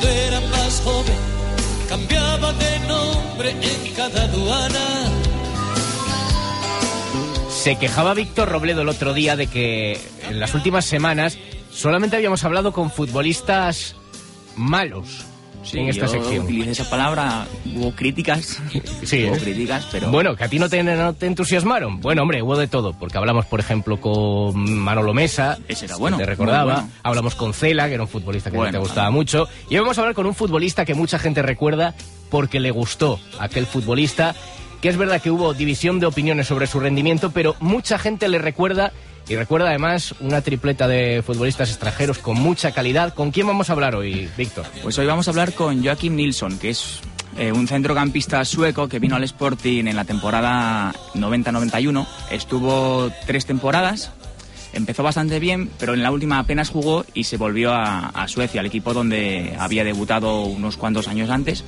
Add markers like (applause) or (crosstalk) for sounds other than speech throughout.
Cuando era más joven, cambiaba de nombre en cada aduana. Se quejaba Víctor Robledo el otro día de que en las últimas semanas solamente habíamos hablado con futbolistas malos en esta yo sección. utilicé esa palabra, hubo críticas, (laughs) Sí, hubo ¿eh? críticas, pero Bueno, que a ti no te, no te entusiasmaron. Bueno, hombre, hubo de todo, porque hablamos, por ejemplo, con Manolo Mesa, Ese era que bueno, te recordaba. bueno. Hablamos con Cela, que era un futbolista que Bueno, te gustaba claro. mucho. Y hoy vamos a hablar con un futbolista que mucha gente recuerda porque le gustó aquel futbolista. Que es verdad que hubo división de opiniones sobre su rendimiento, pero mucha gente le recuerda y recuerda además una tripleta de futbolistas extranjeros con mucha calidad. ¿Con quién vamos a hablar hoy, Víctor? pues hoy vamos a hablar con Joakim Nilsson, que es eh, un centrocampista sueco que vino al Sporting en la temporada 90-91. Estuvo tres temporadas, empezó bastante bien, pero en la última apenas jugó y se volvió a Suecia, al equipo donde había debutado unos cuantos años antes.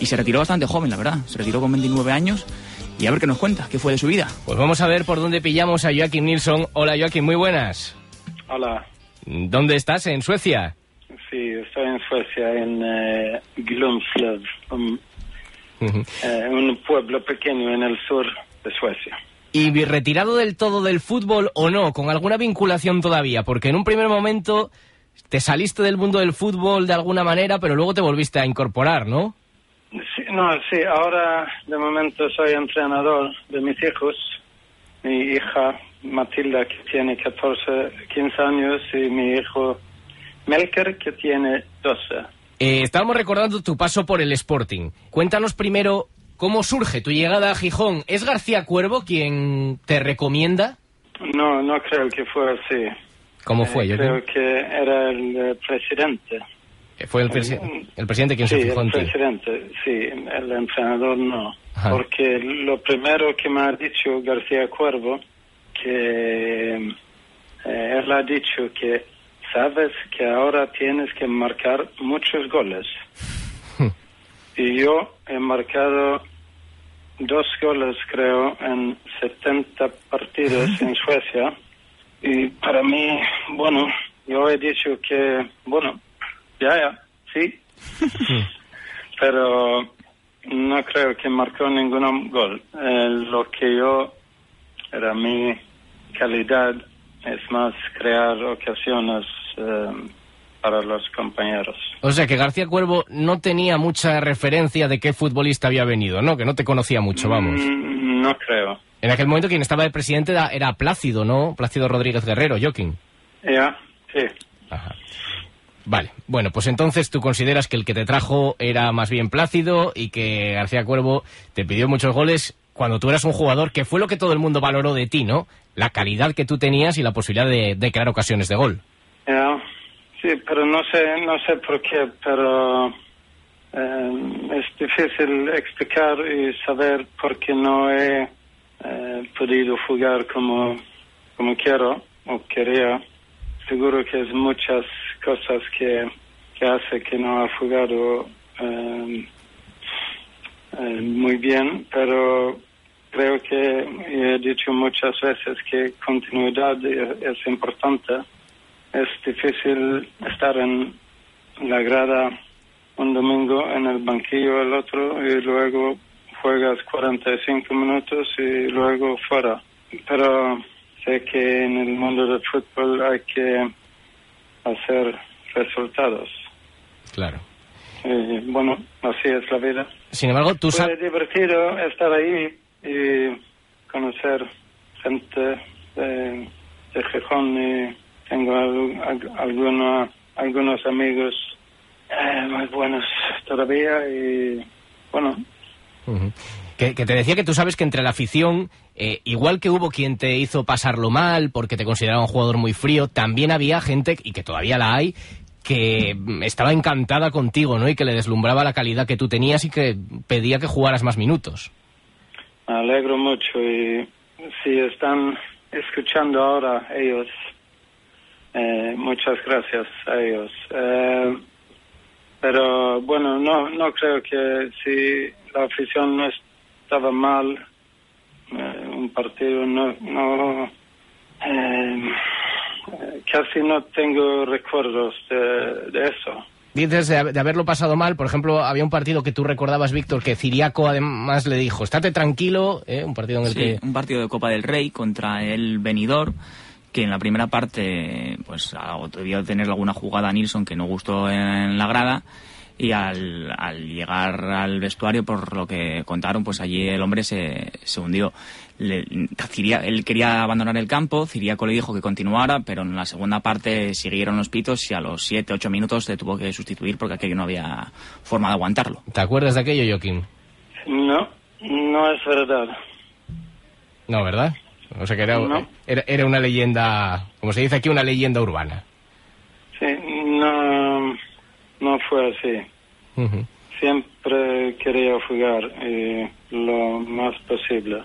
Y se retiró bastante joven, la verdad. Se retiró con 29 años. Y a ver qué nos cuenta, qué fue de su vida. Pues vamos a ver por dónde pillamos a Joaquín Nilsson. Hola Joaquín, muy buenas. Hola, ¿Dónde estás? ¿En Suecia? sí, estoy en Suecia, en eh, Glumslöv, un, eh, un pueblo pequeño en el sur de Suecia. ¿Y retirado del todo del fútbol o no? ¿Con alguna vinculación todavía? Porque en un primer momento te saliste del mundo del fútbol de alguna manera, pero luego te volviste a incorporar, ¿no? No, sí, ahora de momento soy entrenador de mis hijos. Mi hija Matilda, que tiene 14, 15 años, y mi hijo Melker, que tiene 12. Eh, estábamos recordando tu paso por el Sporting. Cuéntanos primero cómo surge tu llegada a Gijón. ¿Es García Cuervo quien te recomienda? No, no creo que fue así. ¿Cómo fue? Eh, Joaquín? creo que era el eh, presidente. Eh, Fue el, presi- el presidente quien Sí, se fijó en el presidente, sí, el entrenador no. Ajá. Porque lo primero que me ha dicho García Cuervo, que eh, él ha dicho que sabes que ahora tienes que marcar muchos goles. (laughs) y yo he marcado dos goles, creo, en 70 partidos (laughs) en Suecia. Y para mí, bueno, yo he dicho que, bueno, ya, ya, sí. Pero no creo que marcó ningún gol. Eh, lo que yo, era mi calidad, es más crear ocasiones eh, para los compañeros. O sea que García Cuervo no tenía mucha referencia de qué futbolista había venido, ¿no? Que no te conocía mucho, vamos. Mm, no creo. En aquel momento quien estaba de presidente era, Plácido, ¿no? Plácido Rodríguez Guerrero, Joaquín. Ya, sí. Ajá. Vale, bueno, pues entonces tú consideras que el que te trajo era más bien Plácido y que García Cuervo te pidió muchos goles cuando tú eras un jugador, que fue lo que todo el mundo valoró de ti, ¿no? La calidad que tú tenías y la posibilidad de, crear ocasiones de gol. Sí, pero no sé, no sé por qué, pero eh, es difícil explicar y saber por qué no he eh, podido jugar como, como quiero o quería. Seguro que es muchas cosas que, que hace que no ha jugado eh, eh, muy bien, pero creo que he dicho muchas veces que continuidad es importante. Es difícil estar en la grada un domingo en el banquillo el otro y luego juegas 45 minutos y luego fuera. Pero sé que en el mundo del fútbol hay que hacer resultados. Claro. Y bueno, así es la vida. Sin embargo, tú Fue sabes... divertido estar ahí y conocer gente de, de Gijón y tengo al- al- alguno- algunos amigos eh, muy buenos todavía y bueno. Que, te decía que tú sabes que entre la afición, eh, igual que hubo quien te hizo pasarlo mal porque te consideraba un jugador muy frío, también había gente, y que todavía la hay, que estaba encantada contigo, ¿no? Y que le deslumbraba la calidad que tú tenías y que pedía que jugaras más minutos. Me alegro mucho y si están escuchando ahora ellos, eh, muchas gracias a ellos. Eh, pero bueno, no, no creo que si la afición no estaba mal, eh, un partido no, no eh, casi no tengo recuerdos de, de eso. Dices de, de, haberlo pasado mal, por ejemplo, había un partido que tú recordabas, Víctor, que Ciriaco además le dijo, estate tranquilo, ¿eh? un partido en el Sí, que... un partido de Copa del Rey contra el Benidorm que en la primera parte pues ah, debió tener alguna jugada a Nilsson que no gustó en la grada y al, al, llegar al vestuario, por lo que contaron, pues allí el hombre se, se hundió. Le, Ciria, él quería abandonar el campo, Ciriaco le dijo que continuara, pero en la segunda parte siguieron los pitos y a los 7, 8 minutos le tuvo que sustituir porque aquello no había forma de aguantarlo. ¿Te acuerdas de aquello, Joaquín? No, no es verdad. No, ¿verdad? O sea que era, no. era, era, una leyenda, como se dice aquí, una leyenda urbana. Sí, no, no fue así. Uh -huh. Siempre quería jugar eh, lo más posible.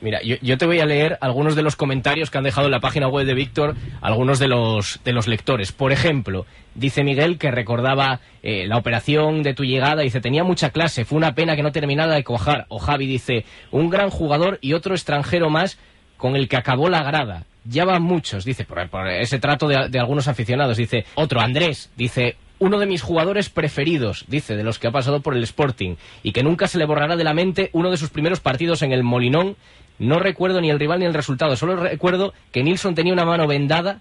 Mira, yo, yo, te voy a leer algunos de los comentarios que han dejado en la página web de Víctor algunos de los, de los lectores. Por ejemplo, dice Miguel que recordaba eh, la operación de tu llegada, dice, tenía mucha clase, fue una pena que no terminara de cojar. O Javi dice, un gran jugador y otro extranjero más con el que acabó la grada. Ya van muchos, dice, por, por ese trato de, de, algunos aficionados. Dice, otro, Andrés, dice, uno de mis jugadores preferidos, dice, de los que ha pasado por el Sporting, y que nunca se le borrará de la mente uno de sus primeros partidos en el Molinón. No recuerdo ni el rival ni el resultado, solo recuerdo que Nilsson tenía una mano vendada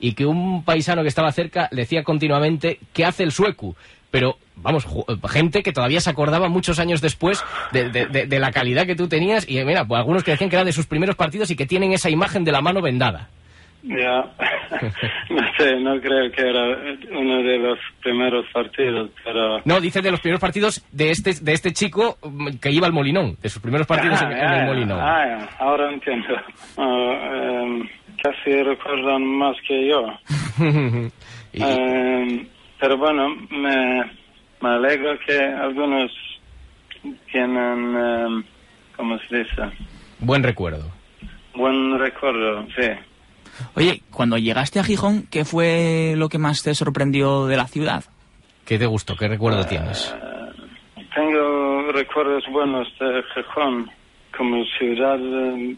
y que un paisano que estaba cerca decía continuamente, ¿qué hace el sueco? Pero, vamos, gente que todavía se acordaba muchos años después de, de, de, de la calidad que tú tenías, y mira, pues algunos que decían que era de sus primeros partidos y que tienen esa imagen de la mano vendada. Ya, (laughs) no sé, no creo que era uno de los primeros partidos, pero... No, dice de los primeros partidos de este de este chico que iba al Molinón, de sus primeros partidos ah, en, en, el Molinón. Ah, ahora entiendo. Uh, um, casi recuerdan más que yo. (laughs) y... um, pero bueno, me, me alegro que algunos tienen, um, ¿cómo se dice? Buen recuerdo. Buen recuerdo, sí. Oye, cuando llegaste a Gijón, ¿qué fue lo que más te sorprendió de la ciudad? ¿Qué te gustó? ¿Qué recuerdo uh, tienes? Tengo recuerdos buenos de Gijón, como ciudad, eh,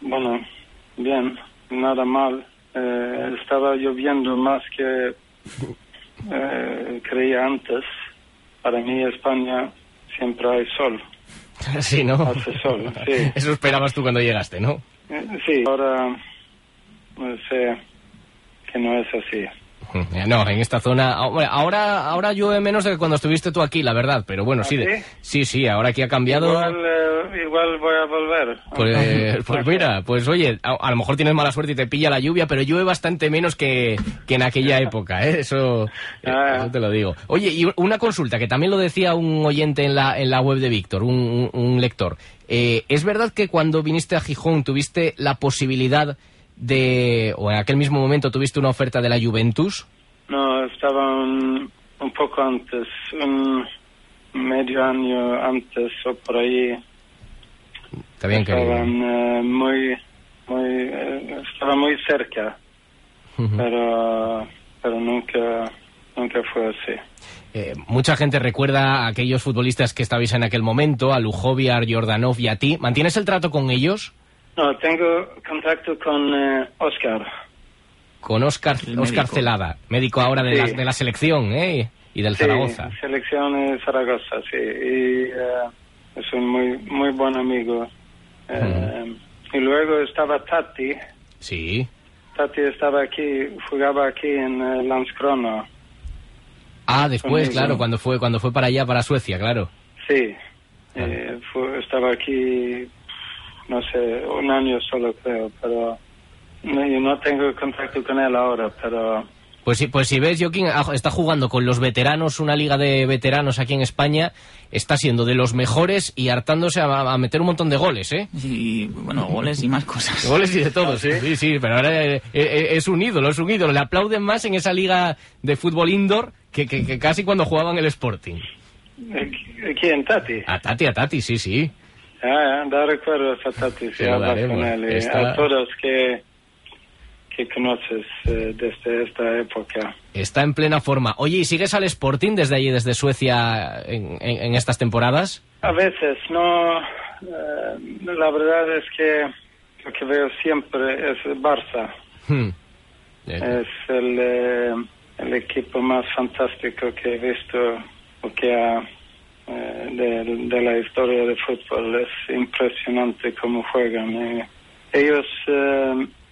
bueno, bien, nada mal. Eh, estaba lloviendo más que eh, creía antes. Para mí España siempre hay sol. (laughs) Sí, ¿no? Hace sol, sí. (laughs) Eso esperabas tú cuando llegaste, ¿no? Sí, ahora no sé que no es así. No, en esta zona. Ahora, ahora llueve menos de que cuando estuviste tú aquí, la verdad. Pero bueno, sí, ¿Ah, sí? sí, ahora aquí ha cambiado. Igual, eh, igual voy a volver. Pues, (laughs) pues, mira, pues oye, a, a, lo mejor tienes mala suerte y te pilla la lluvia, pero llueve bastante menos que, que en aquella época, ¿eh? Eso, ah. eso te lo digo. Oye, y una consulta, que también lo decía un oyente en la, en la web de Víctor, un, un, un, lector. Eh, ¿Es verdad que cuando viniste a Gijón tuviste la posibilidad de, o en aquel mismo momento tuviste una oferta de la Juventus? No, estaba un, un poco antes, un medio año antes o por ahí. Está bien Estaban uh, muy, muy, uh, estaba muy cerca, uh -huh. pero, pero nunca, nunca fue así. Eh, mucha gente recuerda a aquellos futbolistas que estabais en aquel momento, a Lujoviar, Jordanov y a ti. ¿Mantienes el trato con ellos? No, tengo contacto con uh, Oscar. Con Oscar, Oscar Celada, médico ahora de, sí. la, de la selección ¿eh? y del sí, Zaragoza. selección de Zaragoza, sí. Y uh, es un muy, muy buen amigo. Uh, y luego estaba Tati. Sí. Tati estaba aquí, jugaba aquí en uh, Landskrona. Ah, después, conmigo. claro, cuando fue, cuando fue para allá, para Suecia, claro. Sí. Eh, fue, estaba aquí, no sé, un año solo creo, pero no, yo no tengo contacto con él ahora, pero Pues sí, pues si ves, Joaquín ah, está jugando con los veteranos, una liga de veteranos aquí en España, está siendo de los mejores y hartándose a, meter un montón de goles, ¿eh? Y bueno, goles y más cosas. Goles y de todo, sí. Sí, sí, pero ahora eh, eh, es un ídolo, es un ídolo. Le aplauden más en esa liga de fútbol indoor que, que, casi cuando jugaban el Sporting. ¿Quién? ¿Tati? A Tati, a Tati, sí, sí. Ah, da recuerdos a Tati, sí, a todos que que conoces eh, desde esta época. Está en plena forma. Oye, ¿y sigues al Sporting desde allí, desde Suecia, en, estas temporadas? A veces, no. Eh, la verdad es que lo que veo siempre es Barça. Hmm. Es el, eh, el, equipo más fantástico que he visto o que ha de, de, la historia de fútbol. Es impresionante cómo juegan. ellos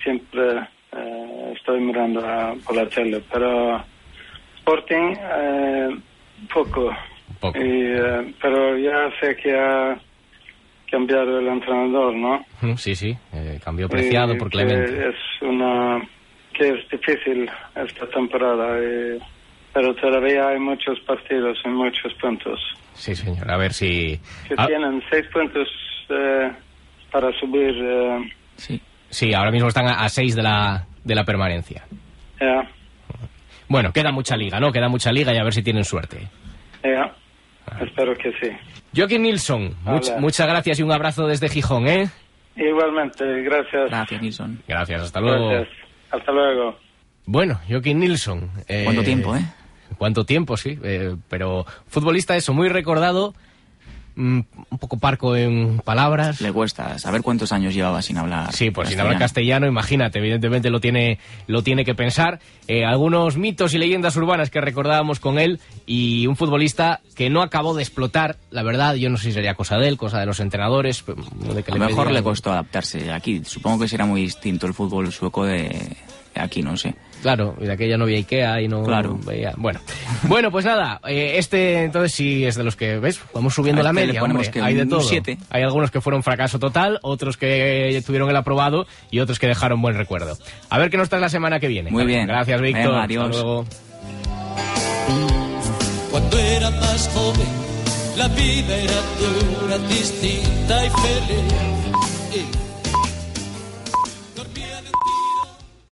siempre eh, estoy mirando por la tele, pero Sporting eh, poco. Eh, pero ya sé que ha cambiado el entrenador, ¿no? Sí, sí, cambió preciado por Clemente. Es una que es difícil esta temporada, pero todavía hay muchos partidos y muchos puntos. Sí, señor, a ver si... Que ah. tienen seis puntos para subir. sí Sí, ahora mismo están a, seis de la, de la permanencia. Bueno, queda mucha liga, ¿no? Queda mucha liga y a ver si tienen suerte. Ya, espero que sí. Joaquín Nilsson, muchas gracias y un abrazo desde Gijón, ¿eh? Igualmente, gracias. Gracias, Nilsson. Gracias, hasta luego. Gracias. Hasta luego. Bueno, Joaquín Nilsson. Eh, ¿Cuánto tiempo, eh? ¿Cuánto tiempo, sí? Eh, pero futbolista eso, muy recordado Mm, un poco parco en palabras. Le cuesta saber cuántos años llevaba sin hablar. Sí, pues sin hablar castellano, imagínate, evidentemente lo tiene, lo tiene que pensar. Eh, algunos mitos y leyendas urbanas que recordábamos con él y un futbolista que no acabó de explotar, la verdad, yo no sé si sería cosa de él, cosa de los entrenadores. De que A lo mejor le costó adaptarse aquí. Supongo que será muy distinto el fútbol sueco de aquí, no sé. Claro, y de aquella no había Ikea y no claro. veía... Bueno, (laughs) bueno pues nada, eh, este entonces sí es de los que, ¿ves? Vamos subiendo la este media, hombre, que hay de todo. Siete. Hay algunos que fueron fracaso total, otros que tuvieron el aprobado y otros que dejaron buen recuerdo. A ver qué nos trae la semana que viene. Muy bien. Gracias, Víctor. adiós. luego. Cuando era más joven, la vida era dura, distinta y feliz.